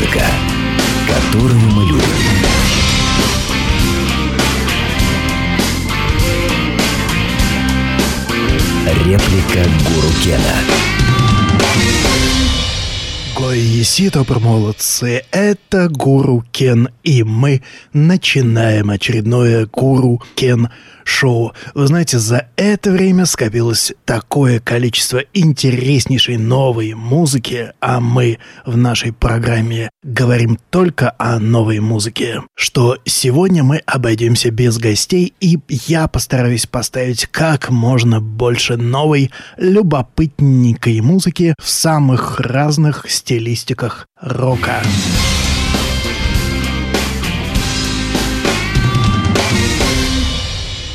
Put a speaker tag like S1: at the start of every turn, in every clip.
S1: Музыка, которую мы любим. Реплика Гуру Кена.
S2: Гоисито, молодцы, это Гуру Кен, и мы начинаем очередное Гуру Кен шоу. Вы знаете, за это время скопилось такое количество интереснейшей новой музыки, а мы в нашей программе говорим только о новой музыке, что сегодня мы обойдемся без гостей, и я постараюсь поставить как можно больше новой, любопытненькой музыки в самых разных стилистиках рока.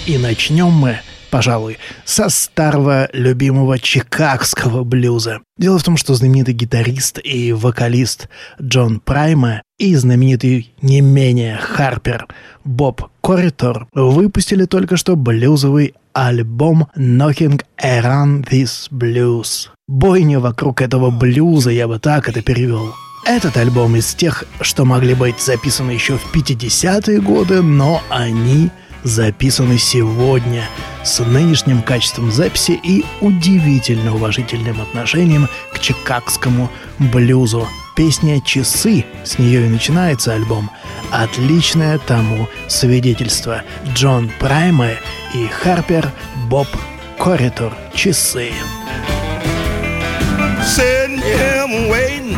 S2: И начнем мы, пожалуй, со старого любимого чикагского блюза. Дело в том, что знаменитый гитарист и вокалист Джон Прайма и знаменитый не менее Харпер Боб Корритор выпустили только что блюзовый альбом Knocking Around This Blues. Бойня вокруг этого блюза, я бы так это перевел. Этот альбом из тех, что могли быть записаны еще в 50-е годы, но они записаны сегодня с нынешним качеством записи и удивительно уважительным отношением к чикагскому блюзу. Песня «Часы», с нее и начинается альбом, отличное тому свидетельство. Джон Прайма и Харпер Боб Корритор «Часы».
S3: Sitting here waiting,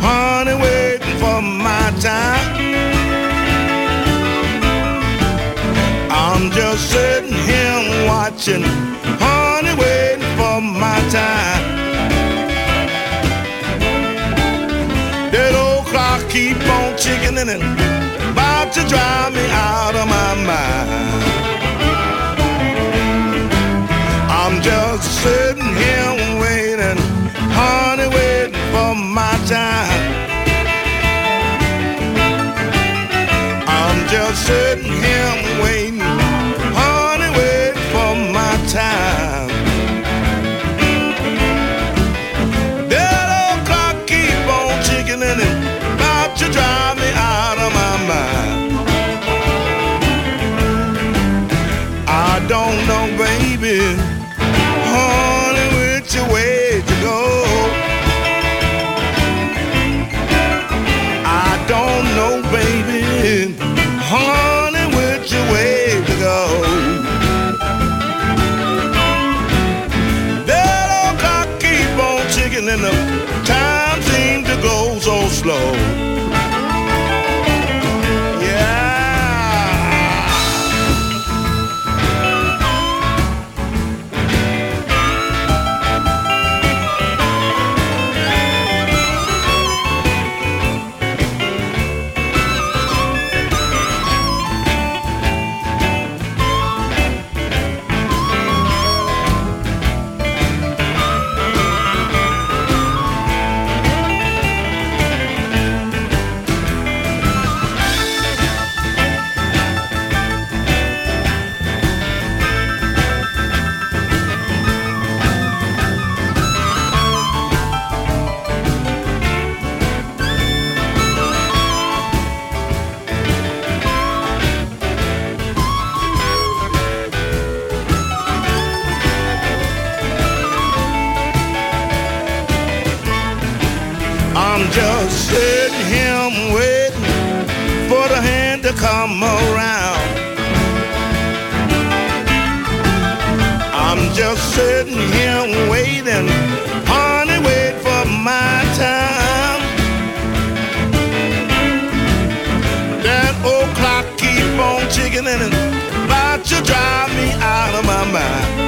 S3: honey, waiting for my time. I'm sitting here watching, honey, waiting for my time. That old clock keep on ticking and about to drive me out of my mind. Come around. I'm just sitting here waiting, honey, wait for my time. That old clock keep on ticking and it's about to drive me out of my mind.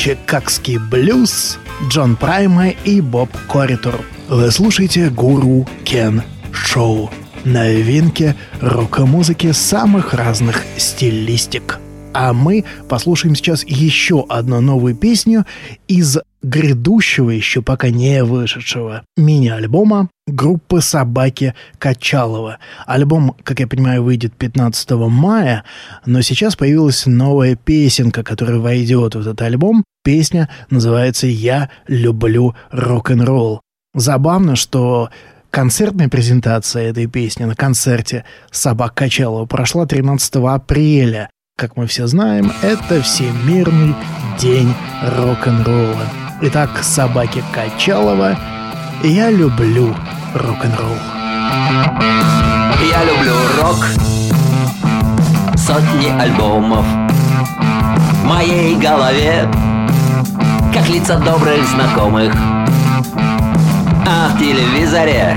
S2: Чикагский блюз, Джон Прайма и Боб Корритор. Вы слушаете Гуру Кен Шоу. Новинки рок-музыки самых разных стилистик. А мы послушаем сейчас еще одну новую песню из грядущего, еще пока не вышедшего мини-альбома группы «Собаки Качалова». Альбом, как я понимаю, выйдет 15 мая, но сейчас появилась новая песенка, которая войдет в этот альбом. Песня называется «Я люблю рок-н-ролл». Забавно, что Концертная презентация этой песни на концерте «Собак Качалова» прошла 13 апреля. Как мы все знаем, это Всемирный день рок-н-ролла. Итак, «Собаки Качалова» «Я люблю рок-н-ролл».
S4: Я люблю рок, сотни альбомов. В моей голове, как лица добрых знакомых. А в телевизоре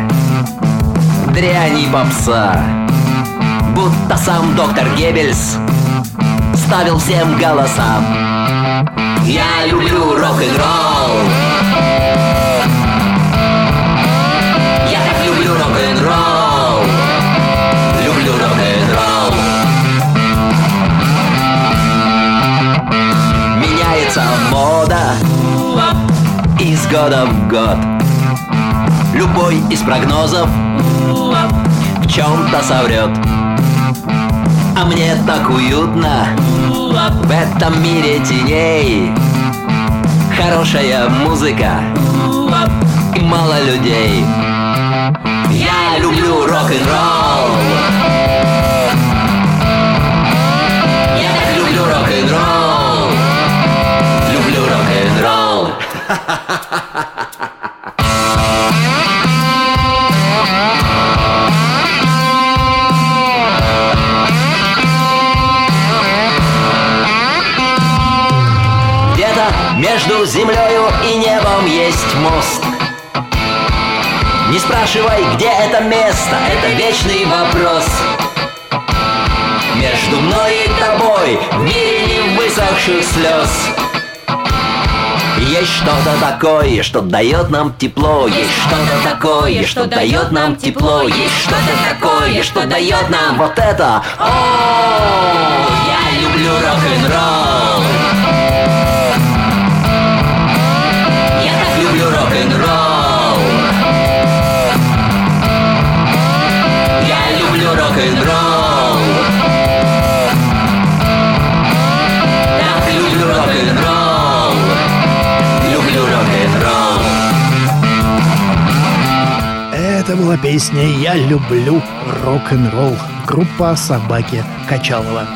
S4: дрянь и попса Будто сам доктор Геббельс ставил всем голоса Я люблю рок-н-ролл. Я так люблю рок-н-ролл. Люблю рок-н-ролл. Меняется мода Из года в год. Любой из прогнозов В чем-то соврет А мне так уютно В этом мире теней. Хорошая музыка. И мало людей. Я люблю рок-н-ролл. Я так люблю рок-н-ролл. Люблю рок-н-ролл. Где-то между землею и небом есть мост. Не спрашивай, где это место, это вечный вопрос. Между мной и тобой в мире высохших слез есть что-то такое, что дает нам тепло Есть что-то такое, что дает нам тепло Есть что-то такое, что дает нам вот это. О, я люблю рок-н-ролл
S2: песня «Я люблю рок-н-ролл» группа «Собаки Качалова».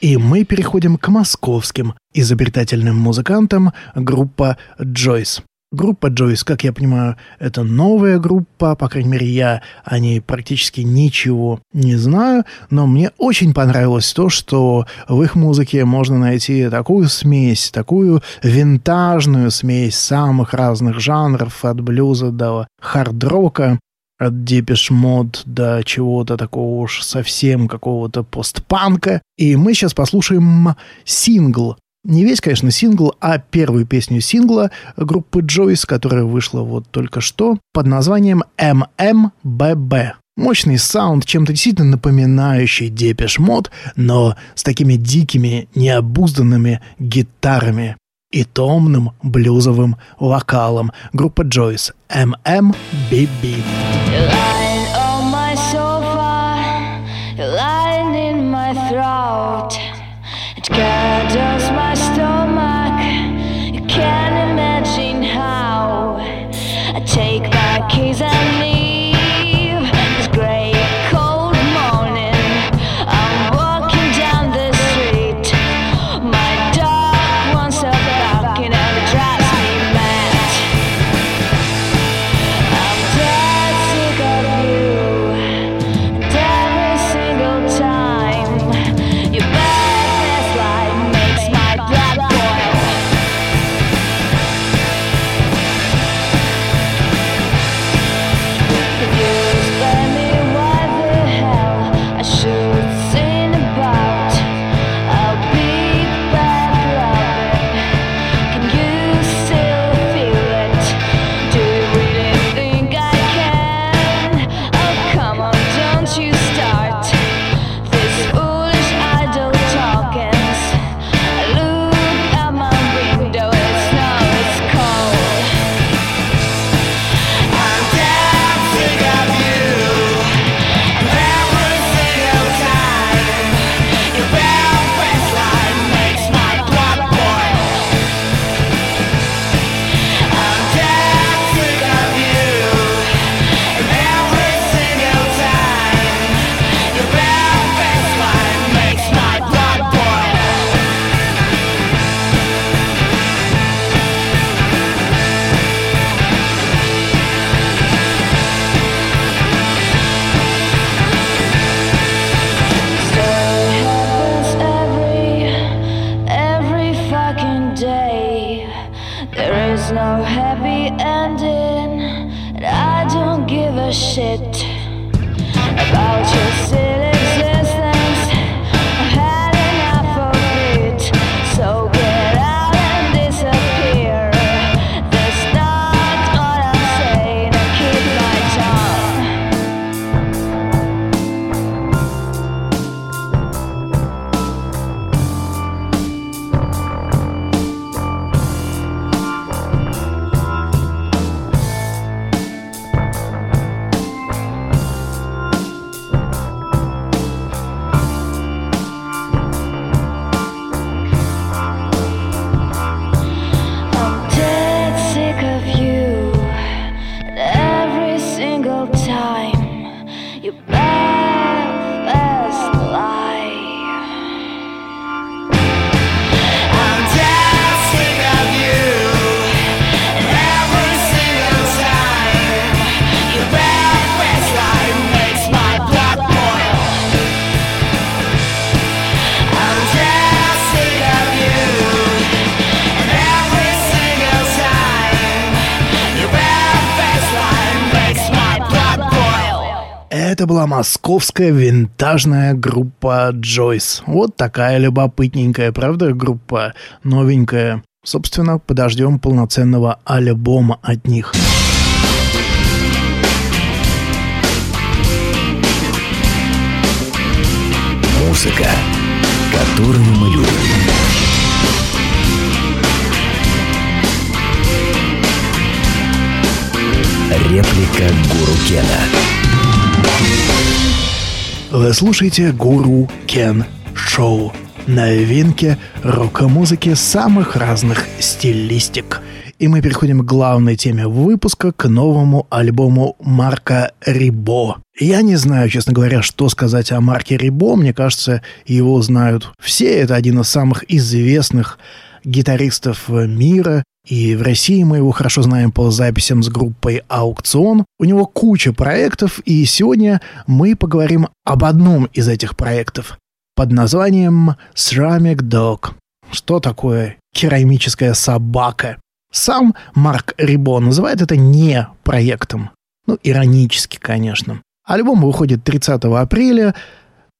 S2: И мы переходим к московским изобретательным музыкантам группа «Джойс». Группа Джойс, как я понимаю, это новая группа, по крайней мере, я о ней практически ничего не знаю, но мне очень понравилось то, что в их музыке можно найти такую смесь, такую винтажную смесь самых разных жанров, от блюза до хард-рока, от Depeche Mode до чего-то такого уж совсем какого-то постпанка. И мы сейчас послушаем сингл не весь, конечно, сингл, а первую песню сингла группы Joys, которая вышла вот только что, под названием MMBB. Мощный саунд, чем-то действительно напоминающий Depeche Mode, но с такими дикими, необузданными гитарами и томным блюзовым вокалом. Группа Joys MMBB.
S5: You're
S2: была московская винтажная группа Джойс. Вот такая любопытненькая, правда, группа новенькая. Собственно, подождем полноценного альбома от них.
S1: Музыка, которую мы любим. Реплика Гуру Кена.
S2: Вы слушаете Гуру Кен Шоу. Новинки рок-музыки самых разных стилистик. И мы переходим к главной теме выпуска, к новому альбому Марка Рибо. Я не знаю, честно говоря, что сказать о Марке Рибо. Мне кажется, его знают все. Это один из самых известных гитаристов мира. И в России мы его хорошо знаем по записям с группой «Аукцион». У него куча проектов, и сегодня мы поговорим об одном из этих проектов под названием «Ceramic Dog». Что такое керамическая собака? Сам Марк Рибо называет это не проектом. Ну, иронически, конечно. Альбом выходит 30 апреля,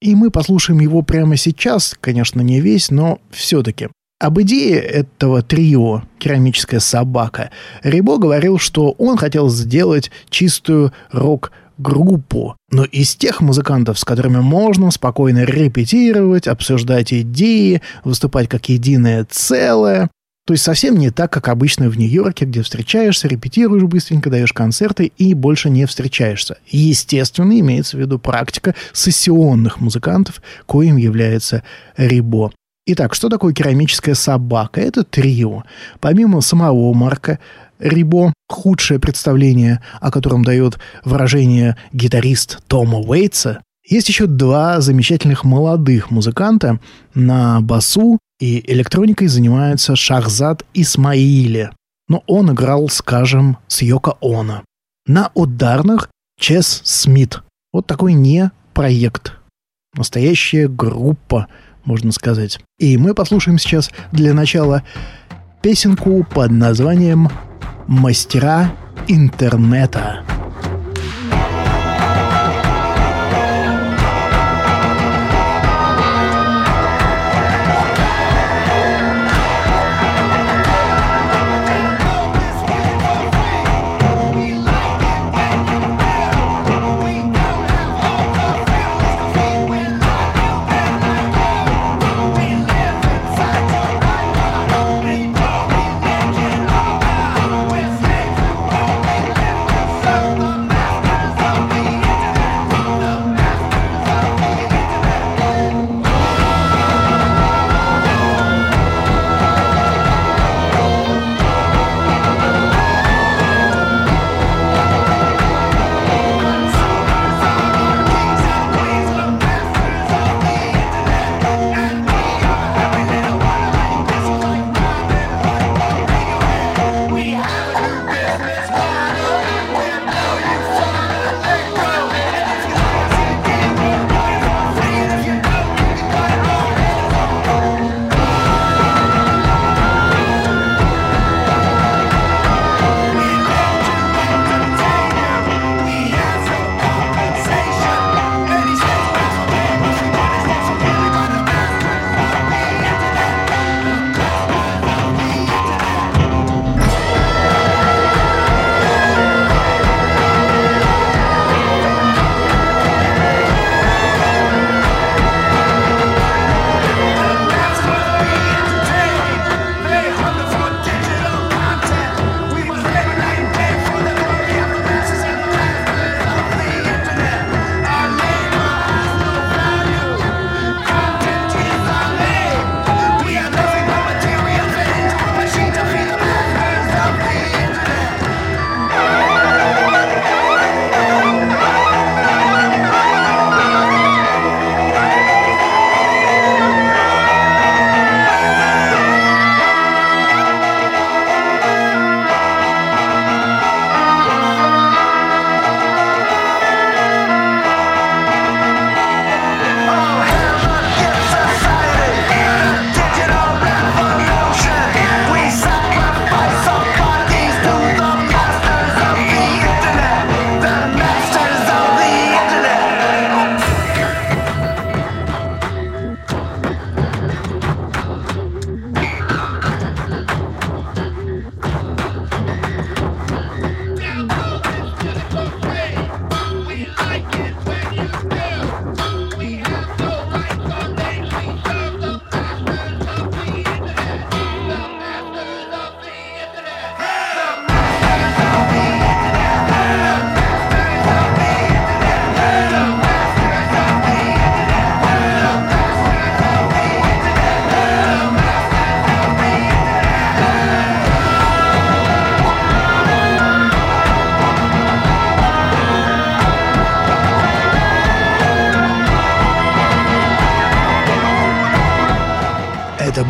S2: и мы послушаем его прямо сейчас. Конечно, не весь, но все-таки. Об идее этого трио «Керамическая собака» Рибо говорил, что он хотел сделать чистую рок-группу, но из тех музыкантов, с которыми можно спокойно репетировать, обсуждать идеи, выступать как единое целое. То есть совсем не так, как обычно в Нью-Йорке, где встречаешься, репетируешь быстренько, даешь концерты и больше не встречаешься. Естественно, имеется в виду практика сессионных музыкантов, коим является Рибо. Итак, что такое керамическая собака? Это трио. Помимо самого Марка Рибо, худшее представление, о котором дает выражение гитарист Тома Уэйтса, есть еще два замечательных молодых музыканта. На басу и электроникой занимаются Шахзад Исмаили. Но он играл, скажем, с Йоко Оно. На ударных Чес Смит. Вот такой не проект. Настоящая группа, можно сказать. И мы послушаем сейчас для начала песенку под названием «Мастера интернета».
S3: We're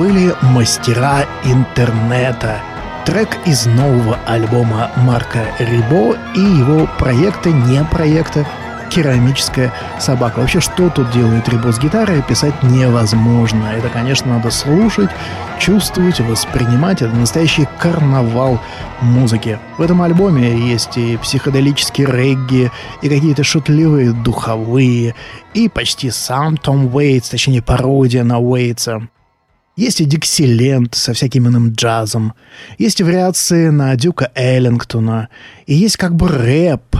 S2: были мастера интернета. Трек из нового альбома Марка Рибо и его проекта, не проекта, керамическая собака. Вообще, что тут делает Рибо с гитарой, писать невозможно. Это, конечно, надо слушать, чувствовать, воспринимать. Это настоящий карнавал музыки. В этом альбоме есть и психоделические регги, и какие-то шутливые духовые, и почти сам Том Уэйтс, точнее пародия на Уэйтса. Есть и Диксиленд со всяким иным джазом. Есть вариации на Дюка Эллингтона. И есть как бы рэп,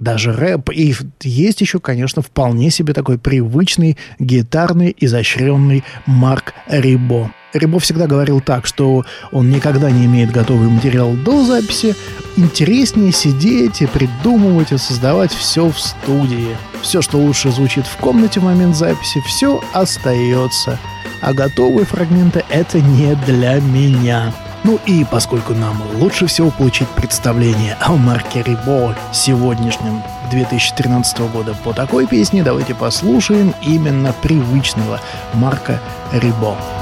S2: даже рэп. И есть еще, конечно, вполне себе такой привычный гитарный изощренный Марк Рибо. Рибо всегда говорил так, что он никогда не имеет готовый материал до записи. Интереснее сидеть и придумывать и создавать все в студии. Все, что лучше звучит в комнате в момент записи, все остается. А готовые фрагменты — это не для меня. Ну и поскольку нам лучше всего получить представление о Марке Рибо сегодняшнем 2013 года по такой песне, давайте послушаем именно привычного Марка Рибо. Мы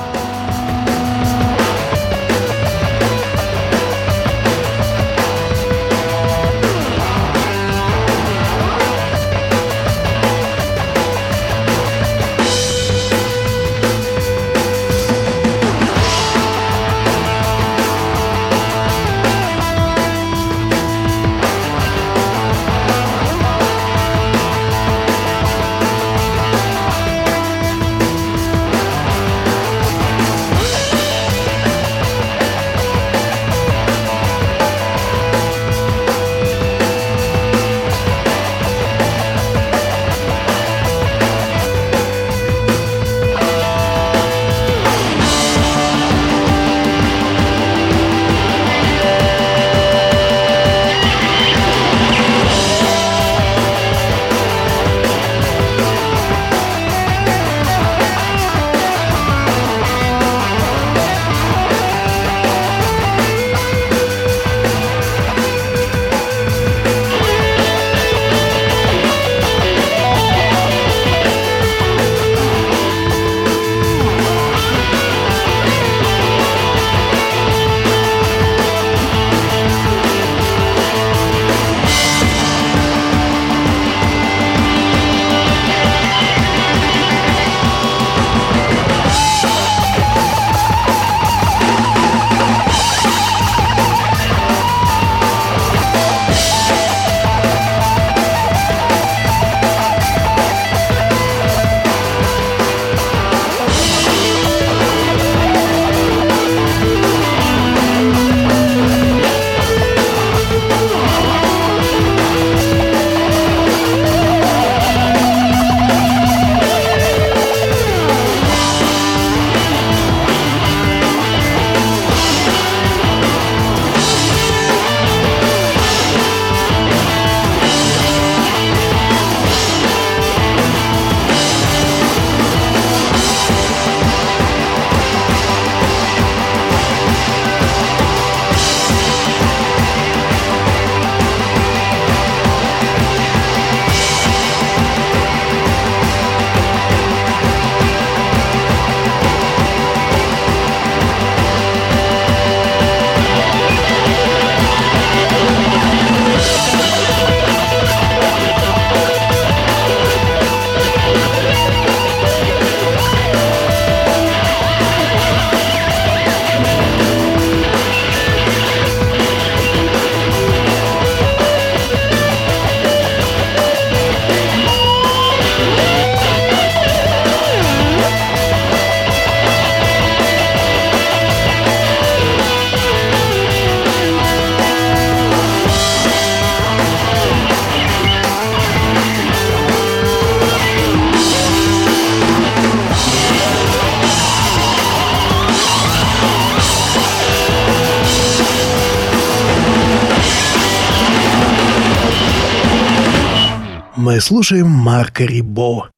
S2: слушаем Марка Рибо,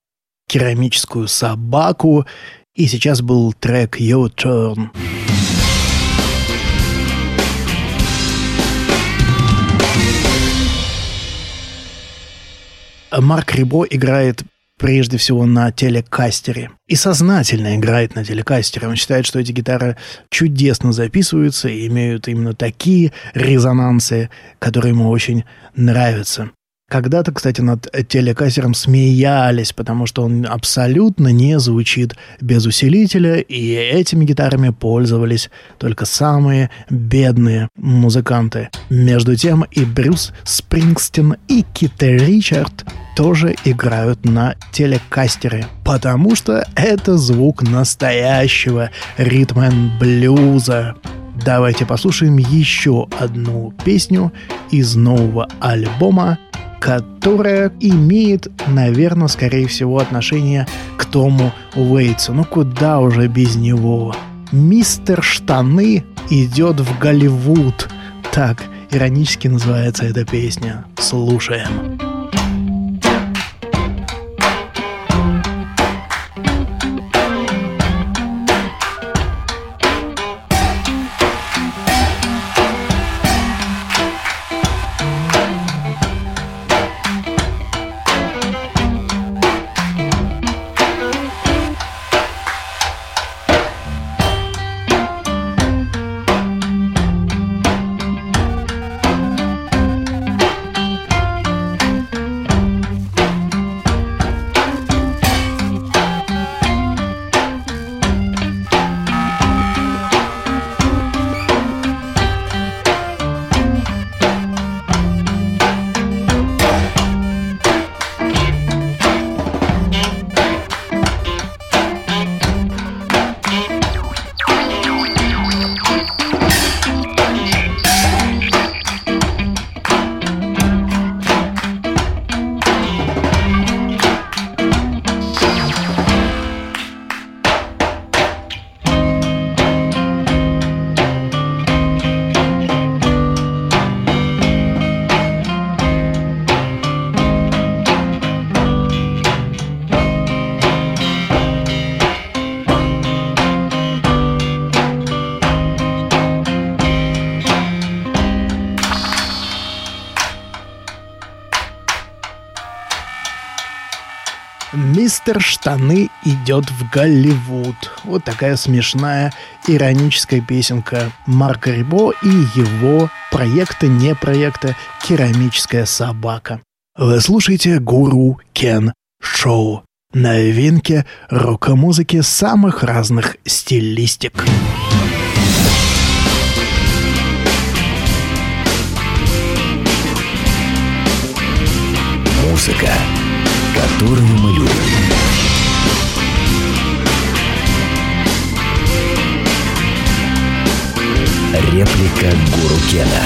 S2: керамическую собаку, и сейчас был трек Your Turn. Марк Рибо играет прежде всего на телекастере. И сознательно играет на телекастере. Он считает, что эти гитары чудесно записываются и имеют именно такие резонансы, которые ему очень нравятся. Когда-то, кстати, над телекассером смеялись, потому что он абсолютно не звучит без усилителя, и этими гитарами пользовались только самые бедные музыканты. Между тем и Брюс Спрингстин, и Кит Ричард тоже играют на телекастере, потому что это звук настоящего ритм-блюза. Давайте послушаем еще одну песню из нового альбома которая имеет, наверное, скорее всего, отношение к Тому Уэйтсу. Ну куда уже без него? Мистер Штаны идет в Голливуд. Так иронически называется эта песня. Слушаем. Мистер Штаны идет в Голливуд. Вот такая смешная ироническая песенка Марка Рибо и его проекта, не проекта «Керамическая собака». Вы слушаете «Гуру Кен Шоу». Новинки рок-музыки самых разных стилистик.
S1: Музыка которую мы любим. Реплика Гуру Кена.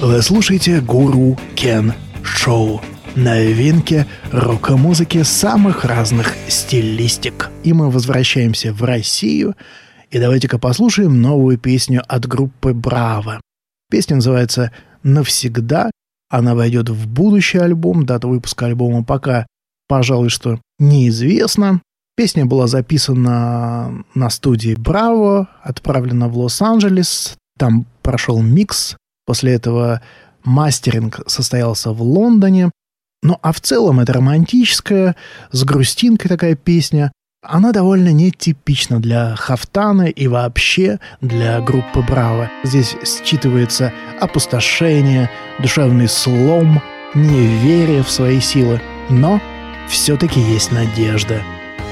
S2: Вы слушаете Гуру Кен Шоу. Новинки рок-музыки самых разных стилистик. И мы возвращаемся в Россию. И давайте-ка послушаем новую песню от группы Браво. Песня называется «Навсегда», она войдет в будущий альбом. Дата выпуска альбома пока, пожалуй, что неизвестна. Песня была записана на студии Браво, отправлена в Лос-Анджелес. Там прошел микс. После этого мастеринг состоялся в Лондоне. Ну а в целом это романтическая, с грустинкой такая песня. Она довольно нетипична для Хафтана и вообще для группы Браво. Здесь считывается опустошение, душевный слом, неверие в свои силы. Но все-таки есть надежда.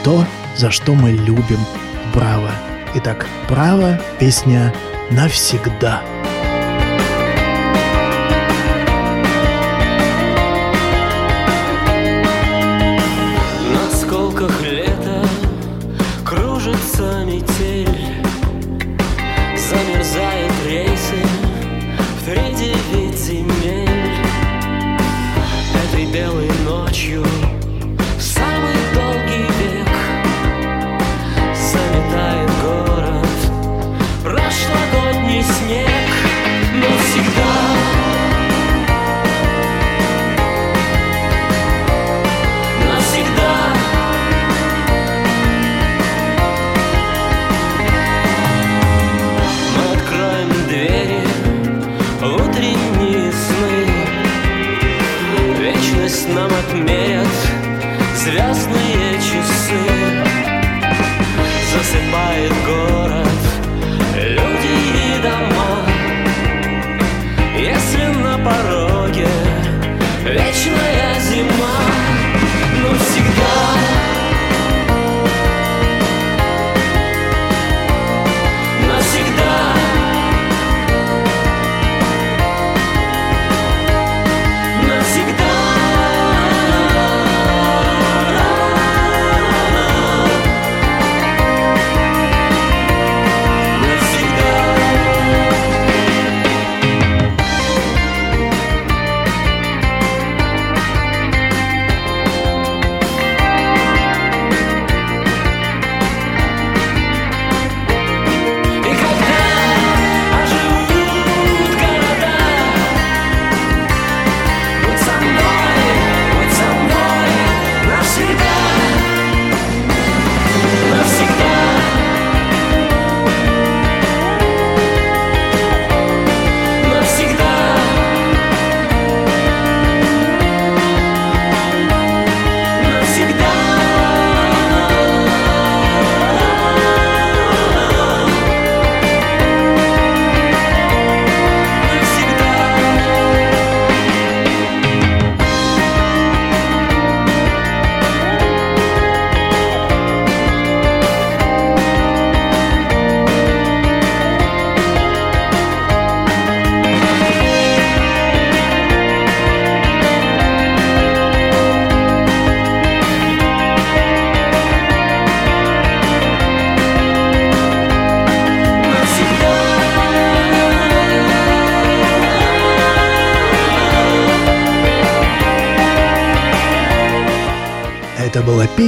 S2: То, за что мы любим Браво. Итак, Браво – песня «Навсегда».
S6: Нам отмерят звездные часы. Засыпает город, люди и дома. Если на пороге вечная зима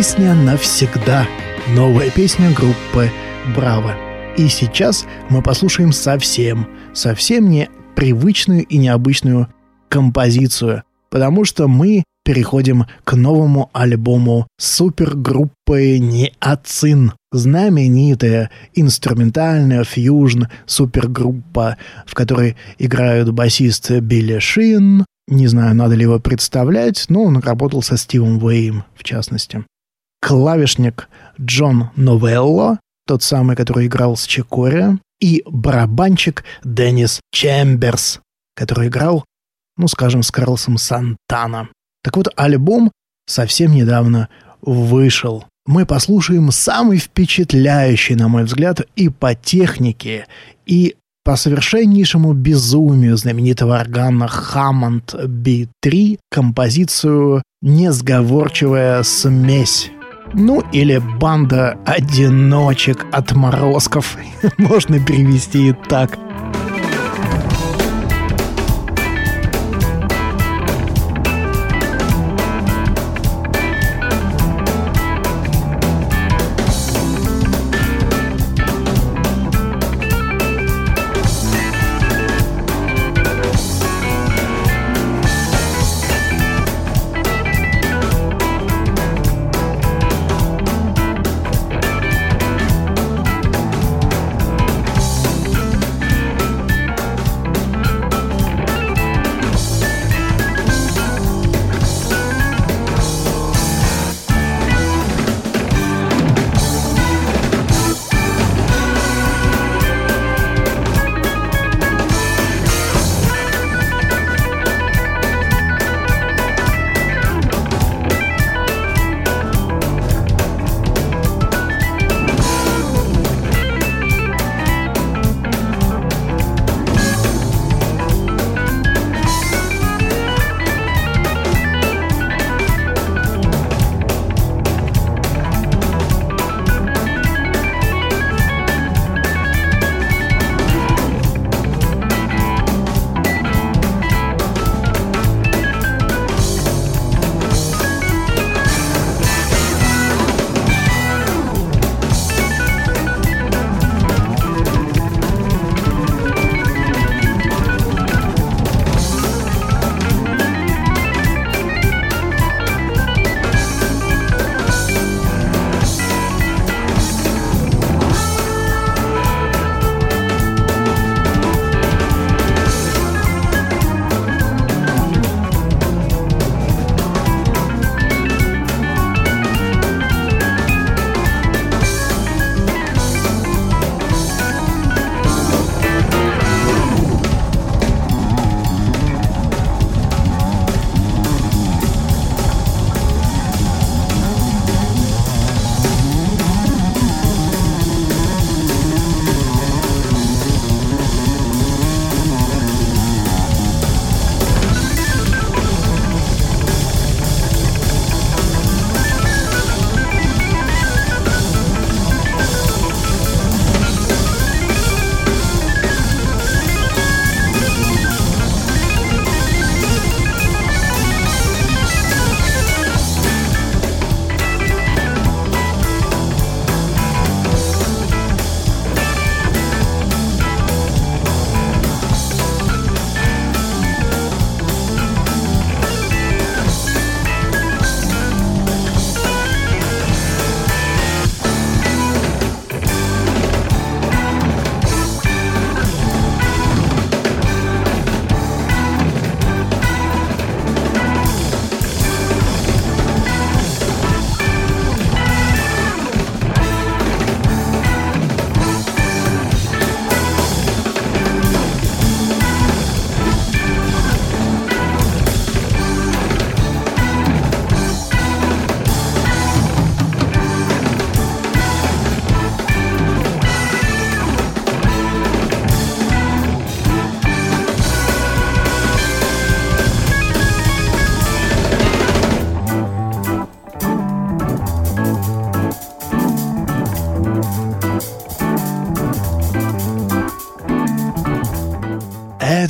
S2: песня «Навсегда». Новая песня группы «Браво». И сейчас мы послушаем совсем, совсем не привычную и необычную композицию, потому что мы переходим к новому альбому супергруппы Неоцин. Знаменитая инструментальная фьюжн супергруппа, в которой играют басист Билли Шин, не знаю, надо ли его представлять, но он работал со Стивом Вэем, в частности. Клавишник Джон Новелло, тот самый, который играл с Чекори, и барабанщик Деннис Чемберс, который играл, ну, скажем, с Карлсом Сантана. Так вот, альбом совсем недавно вышел. Мы послушаем самый впечатляющий, на мой взгляд, и по технике, и по совершеннейшему безумию знаменитого органа Hammond B3 композицию «Несговорчивая смесь». Ну, или «Банда одиночек отморозков». Можно перевести и так.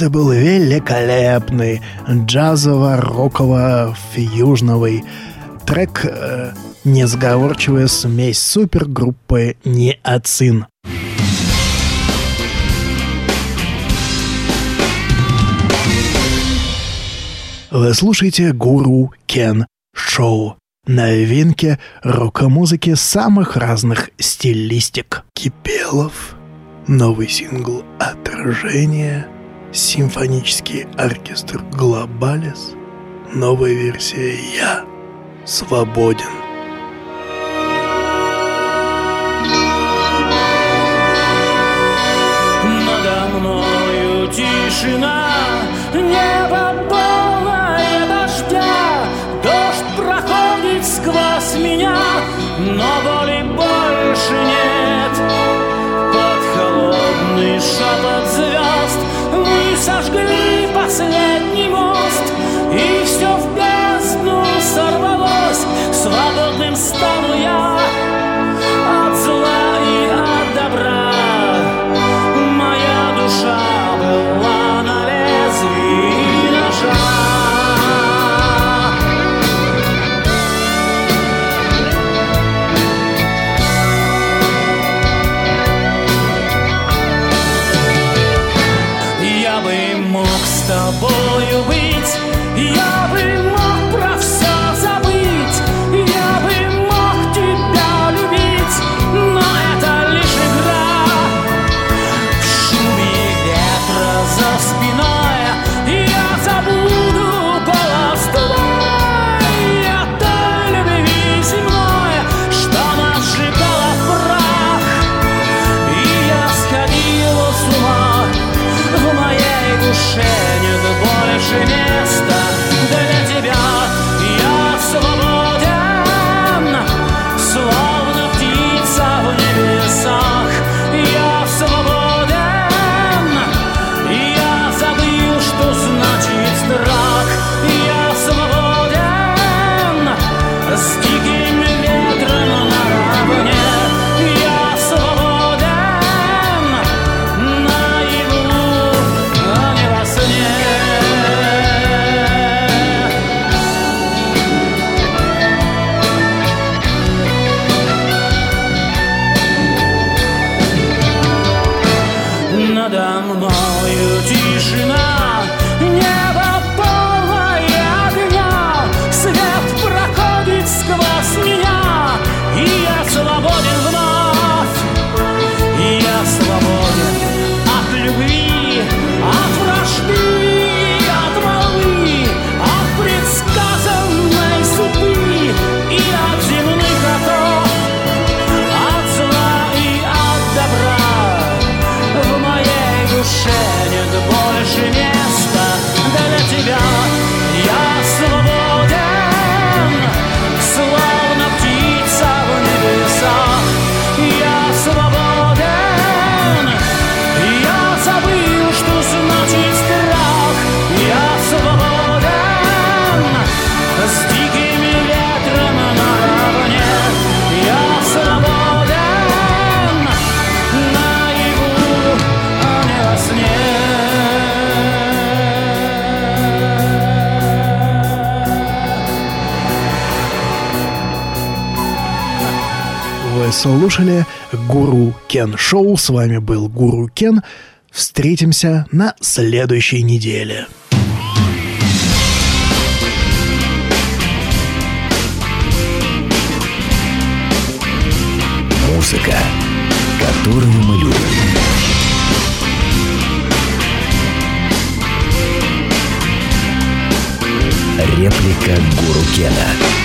S2: Это был великолепный джазово-роково-фьюжновый трек э, «Несговорчивая смесь» супергруппы «Неоцин». Вы слушаете «Гуру Кен Шоу» новинки рок-музыки самых разных стилистик. Кипелов, новый сингл «Отражение», Симфонический оркестр «Глобалис», новая версия «Я свободен».
S7: Надо мною тишина
S2: слушали Гуру Кен Шоу. С вами был Гуру Кен. Встретимся на следующей неделе.
S1: Музыка, которую мы любим. Реплика Гуру Кена.